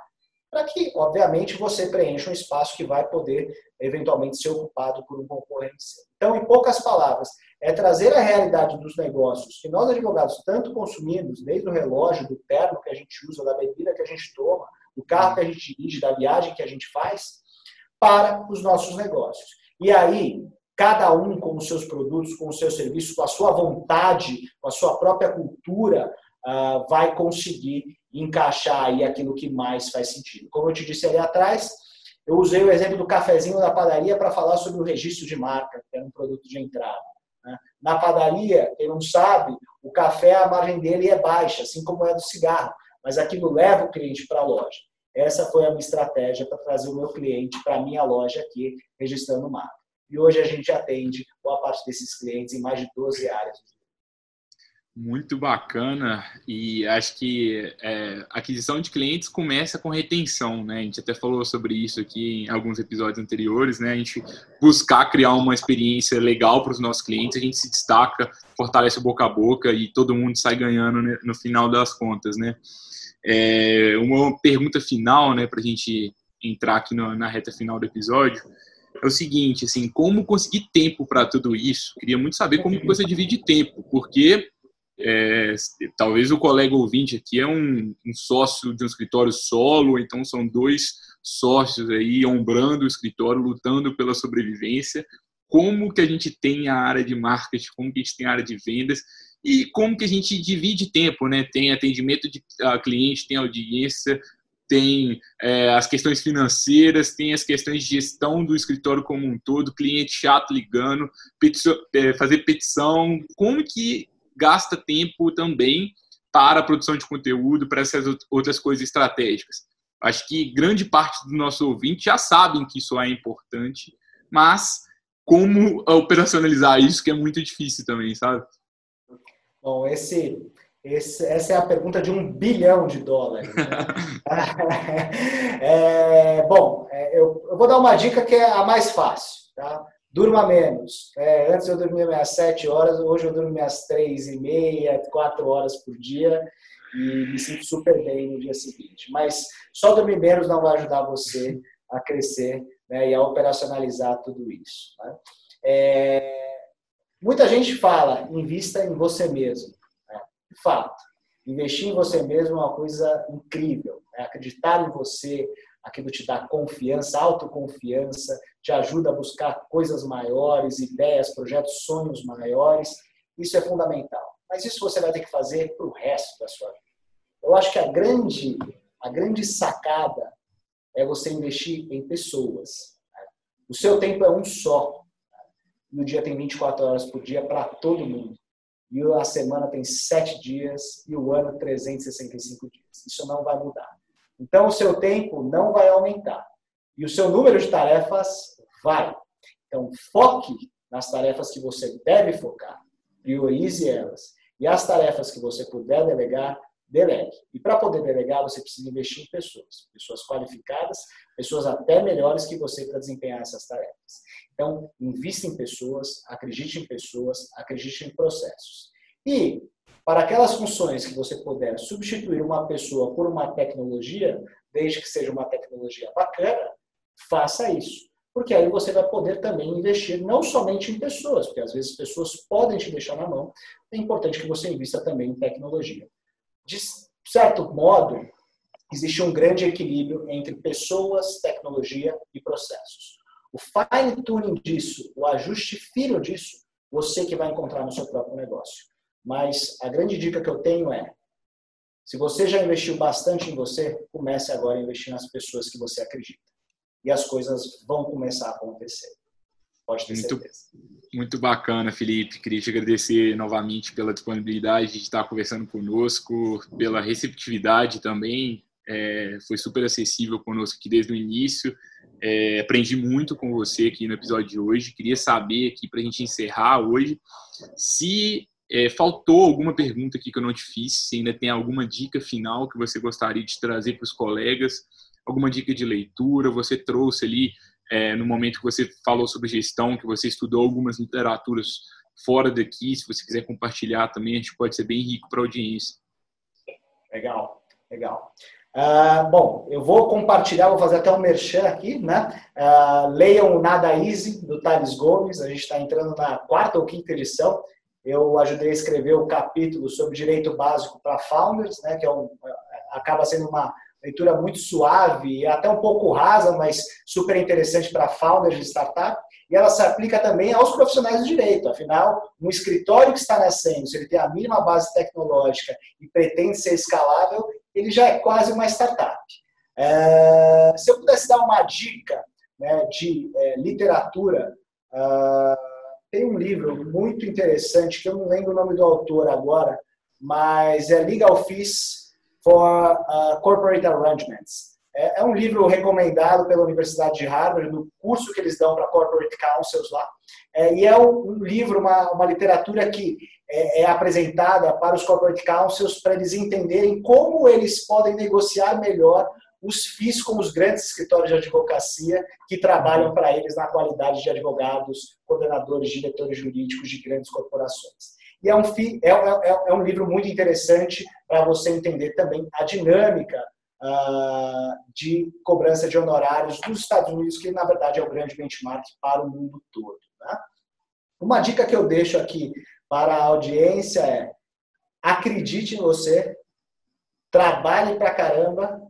para que, obviamente, você preencha um espaço que vai poder eventualmente ser ocupado por um concorrente. Então, em poucas palavras, é trazer a realidade dos negócios que nós advogados tanto consumimos, desde o relógio, do terno que a gente usa, da bebida que a gente toma, do carro que a gente dirige, da viagem que a gente faz, para os nossos negócios. E aí, cada um com os seus produtos, com os seus serviços, com a sua vontade, com a sua própria cultura, uh, vai conseguir encaixar aí aquilo que mais faz sentido. Como eu te disse ali atrás, eu usei o exemplo do cafezinho da padaria para falar sobre o registro de marca, que é um produto de entrada. Né? Na padaria, quem não sabe, o café, a margem dele é baixa, assim como é do cigarro, mas aquilo leva o cliente para a loja. Essa foi a minha estratégia para trazer o meu cliente para a minha loja aqui, registrando marca. E hoje a gente atende boa parte desses clientes em mais de 12 áreas muito bacana e acho que é, aquisição de clientes começa com retenção, né? A gente até falou sobre isso aqui em alguns episódios anteriores, né? A gente buscar criar uma experiência legal para os nossos clientes, a gente se destaca, fortalece o boca a boca e todo mundo sai ganhando né, no final das contas, né? É, uma pergunta final, né, para a gente entrar aqui na reta final do episódio é o seguinte, assim, como conseguir tempo para tudo isso? Queria muito saber como você divide tempo, porque é, talvez o colega ouvinte aqui é um, um, sócio de um escritório solo, então são dois sócios aí ombrando o escritório, lutando pela sobrevivência. Como que a gente tem a área de marketing, como que a gente tem a área de vendas e como que a gente divide tempo, né? Tem atendimento de cliente, tem audiência, tem é, as questões financeiras, tem as questões de gestão do escritório como um todo, cliente chato ligando, é, fazer petição. Como que gasta tempo também para a produção de conteúdo, para essas outras coisas estratégicas. Acho que grande parte do nosso ouvinte já sabem que isso é importante, mas como operacionalizar isso que é muito difícil também, sabe? Bom, esse, esse, essa é a pergunta de um bilhão de dólares. Né? é, bom, é, eu, eu, vou dar uma dica que é a mais fácil. Tá? Durma menos. É, antes eu dormia às 7 horas, hoje eu durmo às 3 e meia, 4 horas por dia e me sinto super bem no dia seguinte. Mas só dormir menos não vai ajudar você a crescer né, e a operacionalizar tudo isso. Né? É, muita gente fala, invista em você mesmo. Né? De fato, investir em você mesmo é uma coisa incrível. Né? Acreditar em você, aquilo te dá confiança, autoconfiança, te ajuda a buscar coisas maiores, ideias, projetos, sonhos maiores. Isso é fundamental. Mas isso você vai ter que fazer para o resto da sua vida. Eu acho que a grande, a grande sacada é você investir em pessoas. O seu tempo é um só. E o dia tem 24 horas por dia para todo mundo. E a semana tem 7 dias e o ano 365 dias. Isso não vai mudar. Então, o seu tempo não vai aumentar. E o seu número de tarefas vai. Então, foque nas tarefas que você deve focar. Priorize elas. E as tarefas que você puder delegar, delegue. E para poder delegar, você precisa investir em pessoas. Pessoas qualificadas, pessoas até melhores que você para desempenhar essas tarefas. Então, invista em pessoas, acredite em pessoas, acredite em processos. E para aquelas funções que você puder substituir uma pessoa por uma tecnologia, desde que seja uma tecnologia bacana, faça isso. Porque aí você vai poder também investir não somente em pessoas, porque às vezes pessoas podem te deixar na mão, é importante que você invista também em tecnologia. De certo modo, existe um grande equilíbrio entre pessoas, tecnologia e processos. O fine tuning disso, o ajuste fino disso, você que vai encontrar no seu próprio negócio. Mas a grande dica que eu tenho é: se você já investiu bastante em você, comece agora a investir nas pessoas que você acredita. E as coisas vão começar a acontecer. Pode ter muito, certeza. Muito bacana, Felipe. Queria te agradecer novamente pela disponibilidade de estar conversando conosco, pela receptividade também. É, foi super acessível conosco aqui desde o início. É, aprendi muito com você aqui no episódio de hoje. Queria saber aqui para a gente encerrar hoje se é, faltou alguma pergunta aqui que eu não te fiz, se ainda tem alguma dica final que você gostaria de trazer para os colegas, alguma dica de leitura, você trouxe ali é, no momento que você falou sobre gestão, que você estudou algumas literaturas fora daqui, se você quiser compartilhar também, a gente pode ser bem rico para a audiência. Legal, legal. Uh, bom, eu vou compartilhar, vou fazer até um merchan aqui, né? Uh, leiam o Nada Easy, do Thales Gomes, a gente está entrando na quarta ou quinta edição. Eu ajudei a escrever o capítulo sobre direito básico para founders, né? Que é um, acaba sendo uma leitura muito suave, até um pouco rasa, mas super interessante para founders de startup. E ela se aplica também aos profissionais do direito. Afinal, um escritório que está nascendo, se ele tem a mínima base tecnológica e pretende ser escalável, ele já é quase uma startup. É, se eu pudesse dar uma dica né, de é, literatura, uh, tem um livro muito interessante, que eu não lembro o nome do autor agora, mas é Legal Fees for uh, Corporate Arrangements. É, é, um livro recomendado pela Universidade de Harvard, no curso que eles dão para Corporate Councils lá. É, e é um, um livro, uma, uma literatura que é, é, apresentada para os corporate councils para eles entenderem como eles podem negociar melhor os FIIs com os grandes escritórios de advocacia que trabalham para eles na qualidade de advogados, coordenadores, diretores jurídicos de grandes corporações. E é um, FI, é, é, é um livro muito interessante para você entender também a dinâmica uh, de cobrança de honorários dos Estados Unidos, que na verdade é o grande benchmark para o mundo todo. Né? Uma dica que eu deixo aqui para a audiência é acredite em você, trabalhe pra caramba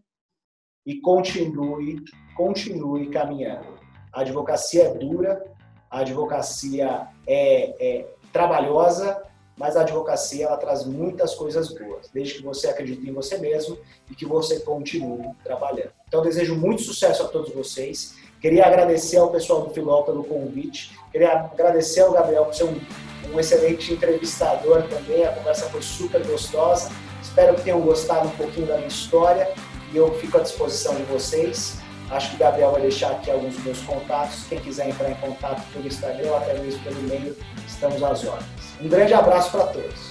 e continue, continue caminhando. A advocacia é dura, a advocacia é, é trabalhosa, mas a advocacia ela traz muitas coisas boas, desde que você acredite em você mesmo e que você continue trabalhando. Então, desejo muito sucesso a todos vocês. Queria agradecer ao pessoal do Filó pelo convite. Queria agradecer ao Gabriel por ser um um excelente entrevistador também. A conversa foi super gostosa. Espero que tenham gostado um pouquinho da minha história e eu fico à disposição de vocês. Acho que o Gabriel vai deixar aqui alguns dos meus contatos. Quem quiser entrar em contato pelo Instagram até mesmo pelo e-mail, estamos às ordens. Um grande abraço para todos.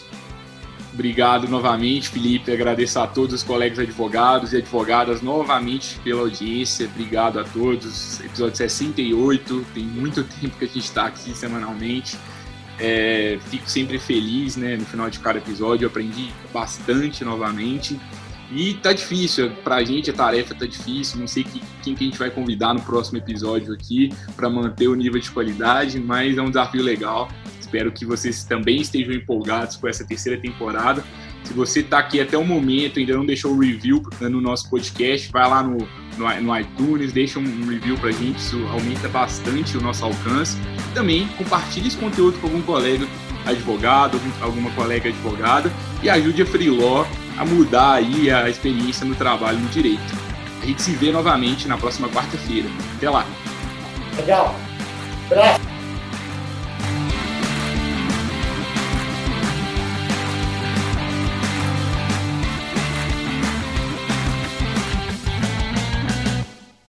Obrigado novamente, Felipe. Agradeço a todos os colegas advogados e advogadas novamente pela audiência. Obrigado a todos. Episódio 68. Tem muito tempo que a gente está aqui semanalmente. É, fico sempre feliz, né? No final de cada episódio, eu aprendi bastante novamente. E tá difícil, pra gente a tarefa tá difícil. Não sei que, quem que a gente vai convidar no próximo episódio aqui para manter o nível de qualidade, mas é um desafio legal. Espero que vocês também estejam empolgados com essa terceira temporada. Se você está aqui até o momento ainda não deixou o review no nosso podcast, vai lá no, no, no iTunes, deixa um review para a gente, isso aumenta bastante o nosso alcance. Também compartilhe esse conteúdo com algum colega advogado, alguma colega advogada e ajude a Freeló a mudar aí a experiência no trabalho no direito. A gente se vê novamente na próxima quarta-feira. Até lá. Legal. Abraço.